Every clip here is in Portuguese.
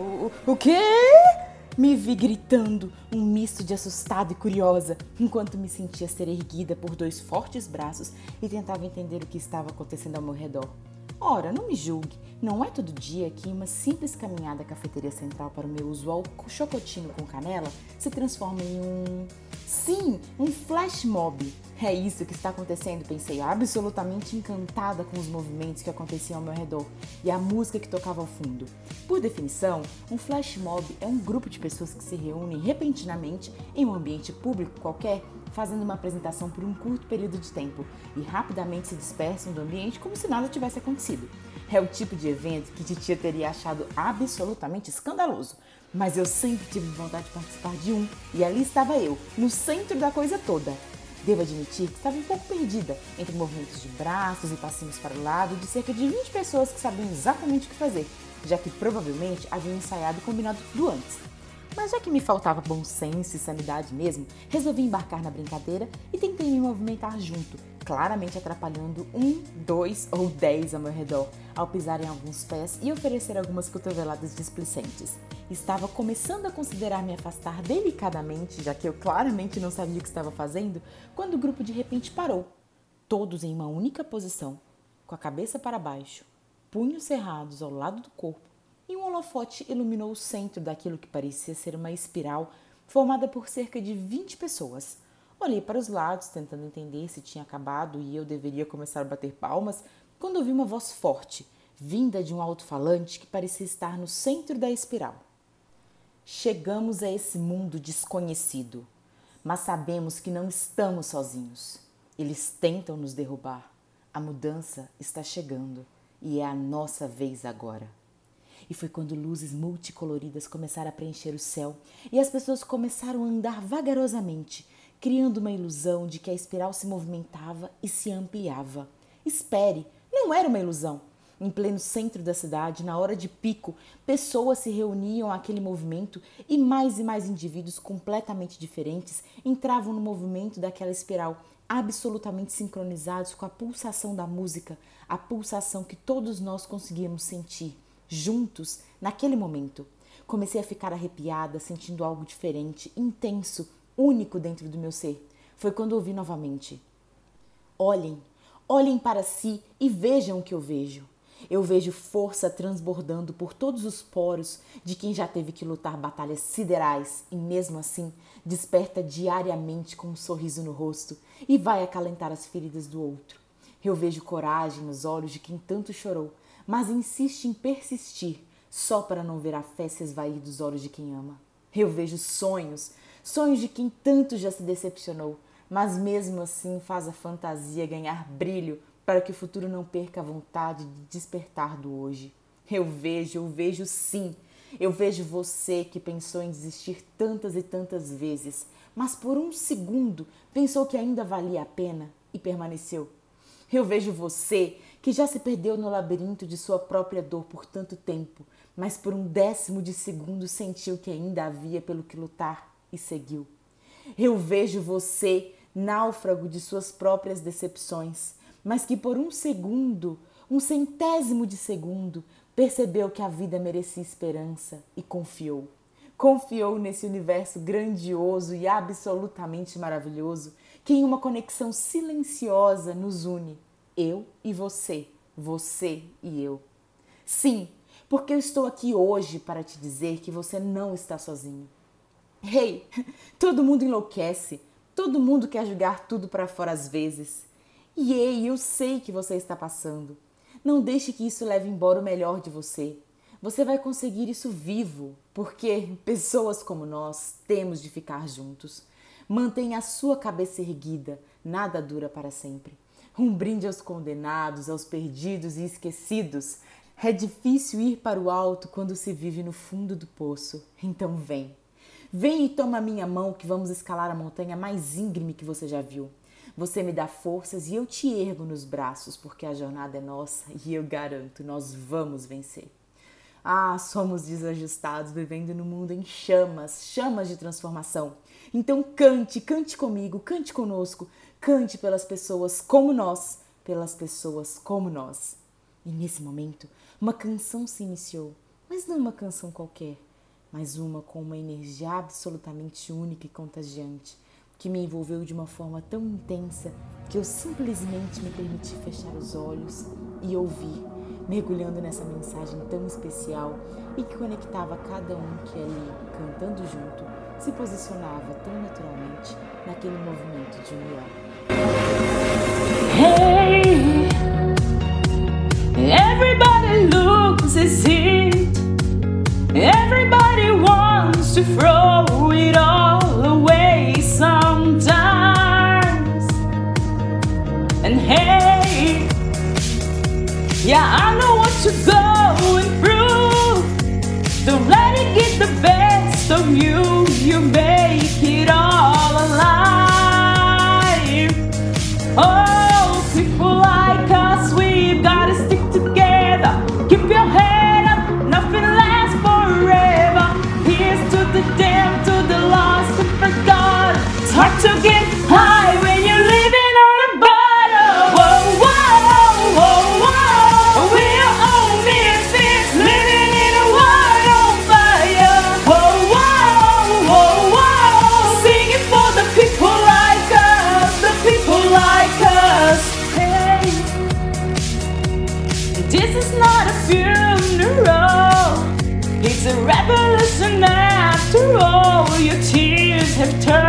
O, o quê? Me vi gritando, um misto de assustada e curiosa, enquanto me sentia ser erguida por dois fortes braços e tentava entender o que estava acontecendo ao meu redor. Ora, não me julgue, não é todo dia que uma simples caminhada à cafeteria central para o meu usual chocotino com canela se transforma em um. Sim, um flash mob. É isso que está acontecendo, pensei, absolutamente encantada com os movimentos que aconteciam ao meu redor e a música que tocava ao fundo. Por definição, um flash mob é um grupo de pessoas que se reúnem repentinamente em um ambiente público qualquer fazendo uma apresentação por um curto período de tempo e rapidamente se dispersam do ambiente como se nada tivesse acontecido. É o tipo de evento que Titia teria achado absolutamente escandaloso, mas eu sempre tive vontade de participar de um e ali estava eu, no centro da coisa toda. Devo admitir que estava um pouco perdida entre movimentos de braços e passinhos para o lado de cerca de 20 pessoas que sabiam exatamente o que fazer, já que provavelmente haviam ensaiado e combinado tudo antes. Mas já que me faltava bom senso e sanidade mesmo, resolvi embarcar na brincadeira e tentei me movimentar junto, claramente atrapalhando um, dois ou dez ao meu redor, ao pisar em alguns pés e oferecer algumas cotoveladas displicentes. Estava começando a considerar me afastar delicadamente, já que eu claramente não sabia o que estava fazendo, quando o grupo de repente parou, todos em uma única posição, com a cabeça para baixo, punhos cerrados ao lado do corpo e um holofote iluminou o centro daquilo que parecia ser uma espiral formada por cerca de 20 pessoas. Olhei para os lados, tentando entender se tinha acabado e eu deveria começar a bater palmas, quando ouvi uma voz forte, vinda de um alto-falante que parecia estar no centro da espiral. Chegamos a esse mundo desconhecido, mas sabemos que não estamos sozinhos. Eles tentam nos derrubar. A mudança está chegando e é a nossa vez agora. E foi quando luzes multicoloridas começaram a preencher o céu e as pessoas começaram a andar vagarosamente, criando uma ilusão de que a espiral se movimentava e se ampliava. Espere, não era uma ilusão. Em pleno centro da cidade, na hora de pico, pessoas se reuniam àquele movimento e mais e mais indivíduos completamente diferentes entravam no movimento daquela espiral, absolutamente sincronizados com a pulsação da música, a pulsação que todos nós conseguíamos sentir juntos naquele momento. Comecei a ficar arrepiada, sentindo algo diferente, intenso, único dentro do meu ser. Foi quando ouvi novamente: Olhem, olhem para si e vejam o que eu vejo. Eu vejo força transbordando por todos os poros de quem já teve que lutar batalhas siderais e, mesmo assim, desperta diariamente com um sorriso no rosto e vai acalentar as feridas do outro. Eu vejo coragem nos olhos de quem tanto chorou, mas insiste em persistir só para não ver a fé se esvair dos olhos de quem ama. Eu vejo sonhos, sonhos de quem tanto já se decepcionou, mas mesmo assim faz a fantasia ganhar brilho para que o futuro não perca a vontade de despertar do hoje. Eu vejo, eu vejo sim. Eu vejo você que pensou em desistir tantas e tantas vezes, mas por um segundo pensou que ainda valia a pena e permaneceu. Eu vejo você que já se perdeu no labirinto de sua própria dor por tanto tempo, mas por um décimo de segundo sentiu que ainda havia pelo que lutar e seguiu. Eu vejo você, náufrago de suas próprias decepções, mas que por um segundo, um centésimo de segundo, percebeu que a vida merecia esperança e confiou. Confiou nesse universo grandioso e absolutamente maravilhoso que em uma conexão silenciosa nos une eu e você, você e eu. Sim, porque eu estou aqui hoje para te dizer que você não está sozinho. Hey, todo mundo enlouquece, todo mundo quer jogar tudo para fora às vezes. E ei, eu sei que você está passando. Não deixe que isso leve embora o melhor de você. Você vai conseguir isso vivo, porque pessoas como nós temos de ficar juntos. Mantenha a sua cabeça erguida, nada dura para sempre. Um brinde aos condenados, aos perdidos e esquecidos. É difícil ir para o alto quando se vive no fundo do poço. Então vem. Vem e toma minha mão que vamos escalar a montanha mais íngreme que você já viu. Você me dá forças e eu te ergo nos braços, porque a jornada é nossa e eu garanto, nós vamos vencer. Ah, somos desajustados, vivendo no mundo em chamas, chamas de transformação. Então cante, cante comigo, cante conosco, Cante pelas pessoas como nós, pelas pessoas como nós. E nesse momento, uma canção se iniciou, mas não uma canção qualquer, mas uma com uma energia absolutamente única e contagiante, que me envolveu de uma forma tão intensa que eu simplesmente me permiti fechar os olhos e ouvir, mergulhando nessa mensagem tão especial e que conectava cada um que ali, cantando junto, se posicionava tão naturalmente naquele movimento de união. Hey, loses have turned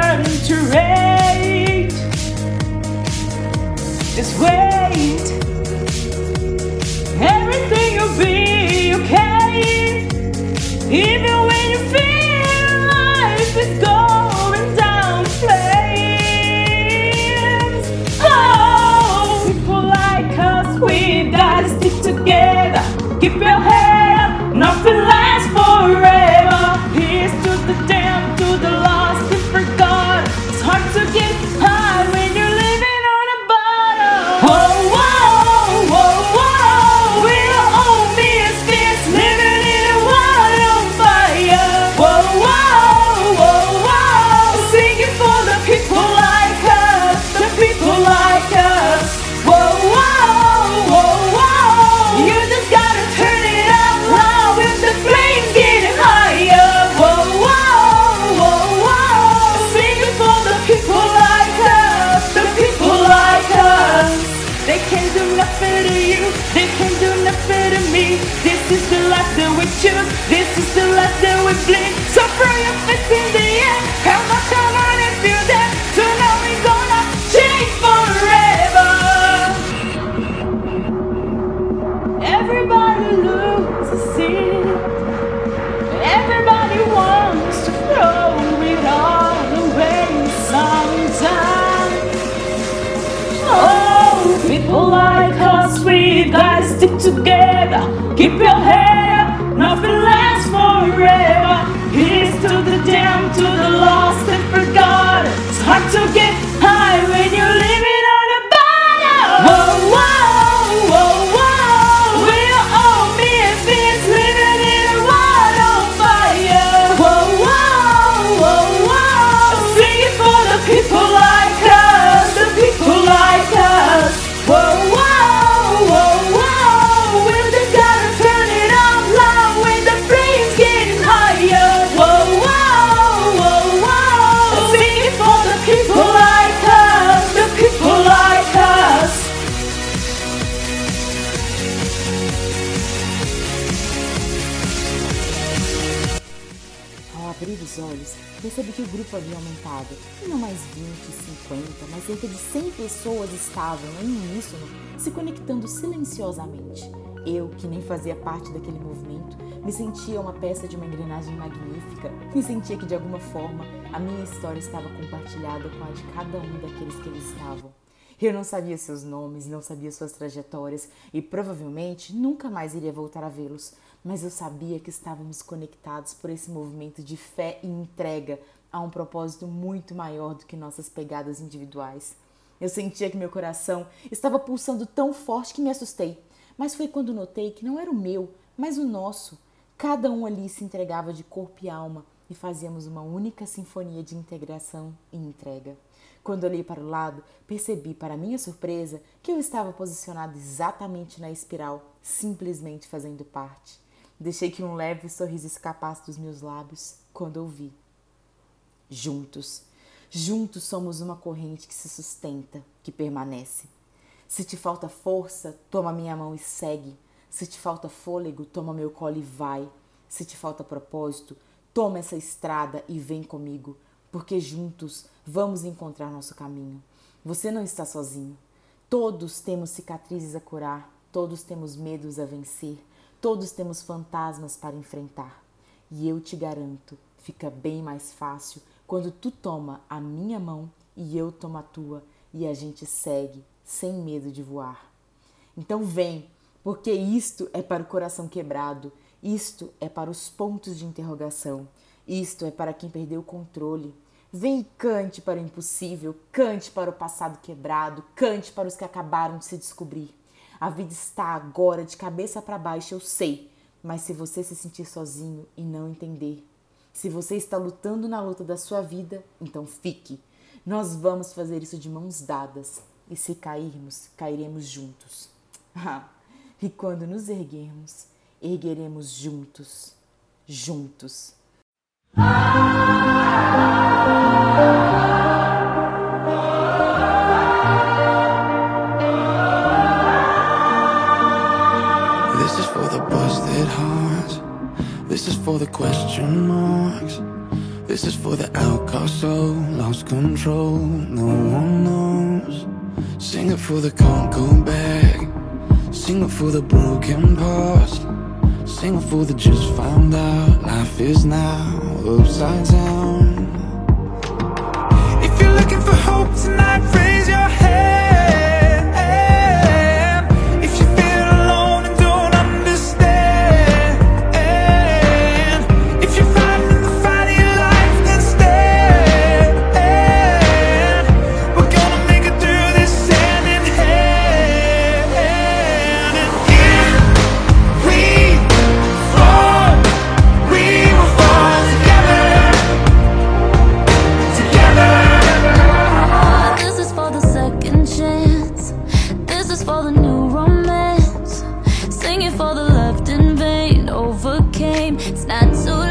life we bleed. So throw your fist in the air, come on, come on and feel that. Tonight we gonna change forever. Everybody loses it. Everybody wants to throw it all away sometimes. Oh, people like us, we've gotta stick together. Keep your head up, nothing lasts forever. Here's to the damned, to the lost and forgotten. It's hard to get abrir os olhos, percebi que o grupo havia aumentado. E não mais 20, 50, mas cerca de 100 pessoas estavam, em uníssono, se conectando silenciosamente. Eu, que nem fazia parte daquele movimento, me sentia uma peça de uma engrenagem magnífica e sentia que, de alguma forma, a minha história estava compartilhada com a de cada um daqueles que ali estavam. Eu não sabia seus nomes, não sabia suas trajetórias e provavelmente nunca mais iria voltar a vê-los, mas eu sabia que estávamos conectados por esse movimento de fé e entrega a um propósito muito maior do que nossas pegadas individuais. Eu sentia que meu coração estava pulsando tão forte que me assustei, mas foi quando notei que não era o meu, mas o nosso. Cada um ali se entregava de corpo e alma e fazíamos uma única sinfonia de integração e entrega. Quando olhei para o lado, percebi, para minha surpresa, que eu estava posicionado exatamente na espiral, simplesmente fazendo parte. Deixei que um leve sorriso escapasse dos meus lábios quando ouvi. Juntos, juntos somos uma corrente que se sustenta, que permanece. Se te falta força, toma minha mão e segue. Se te falta fôlego, toma meu colo e vai. Se te falta propósito, toma essa estrada e vem comigo, porque juntos vamos encontrar nosso caminho. Você não está sozinho. Todos temos cicatrizes a curar, todos temos medos a vencer, Todos temos fantasmas para enfrentar. E eu te garanto, fica bem mais fácil quando tu toma a minha mão e eu tomo a tua e a gente segue sem medo de voar. Então vem, porque isto é para o coração quebrado, isto é para os pontos de interrogação, isto é para quem perdeu o controle. Vem e cante para o impossível, cante para o passado quebrado, cante para os que acabaram de se descobrir. A vida está agora de cabeça para baixo, eu sei. Mas se você se sentir sozinho e não entender, se você está lutando na luta da sua vida, então fique. Nós vamos fazer isso de mãos dadas. E se cairmos, cairemos juntos. e quando nos erguermos, ergueremos juntos. Juntos. This is for the question marks. This is for the outcast soul, lost control, no one knows. Sing it for the can't go back. Sing it for the broken past. Sing it for the just found out. Life is now upside down. If you're looking for hope tonight, raise your head. It's not too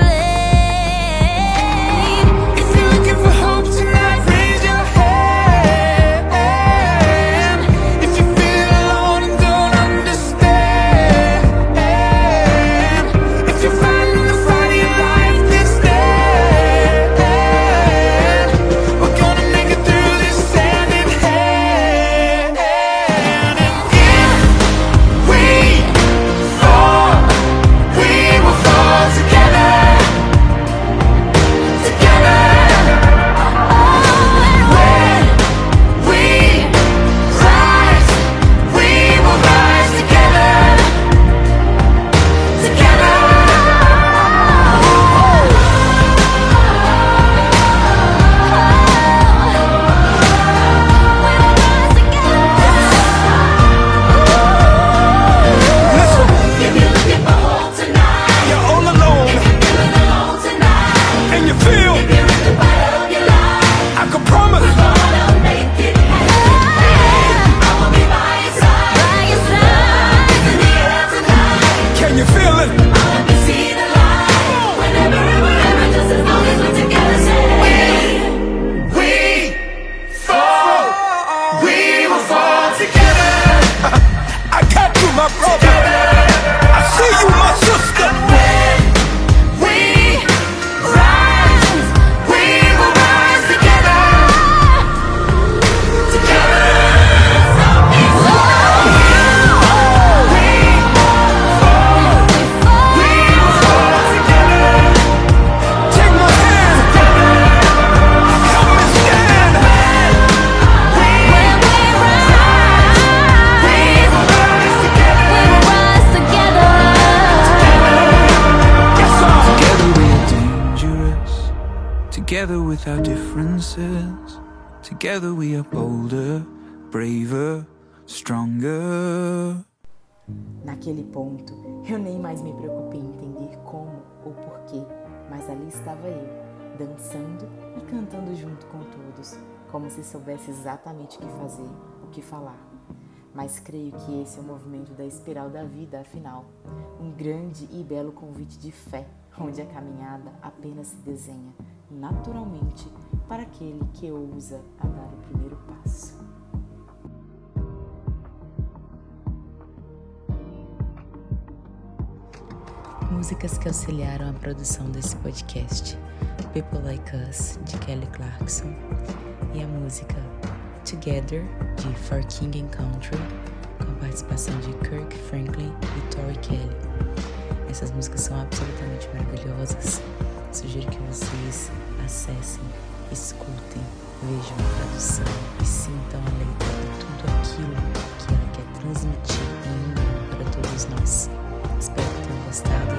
Together with our differences Together we are bolder, braver, stronger Naquele ponto, eu nem mais me preocupei em entender como ou porquê, mas ali estava eu, dançando e cantando junto com todos, como se soubesse exatamente o que fazer, o que falar. Mas creio que esse é o movimento da espiral da vida, afinal. um grande e belo convite de fé, onde a caminhada apenas se desenha naturalmente para aquele que ousa a dar o primeiro passo. Músicas que auxiliaram a produção desse podcast: People Like Us, de Kelly Clarkson, e a música Together, de For King and Country, com a participação de Kirk Franklin e Tori Kelly. Essas músicas são absolutamente maravilhosas. Sugiro que vocês acessem, escutem, vejam a tradução e sintam a letra de tudo aquilo que ela quer transmitir em um para todos nós. Espero que tenham gostado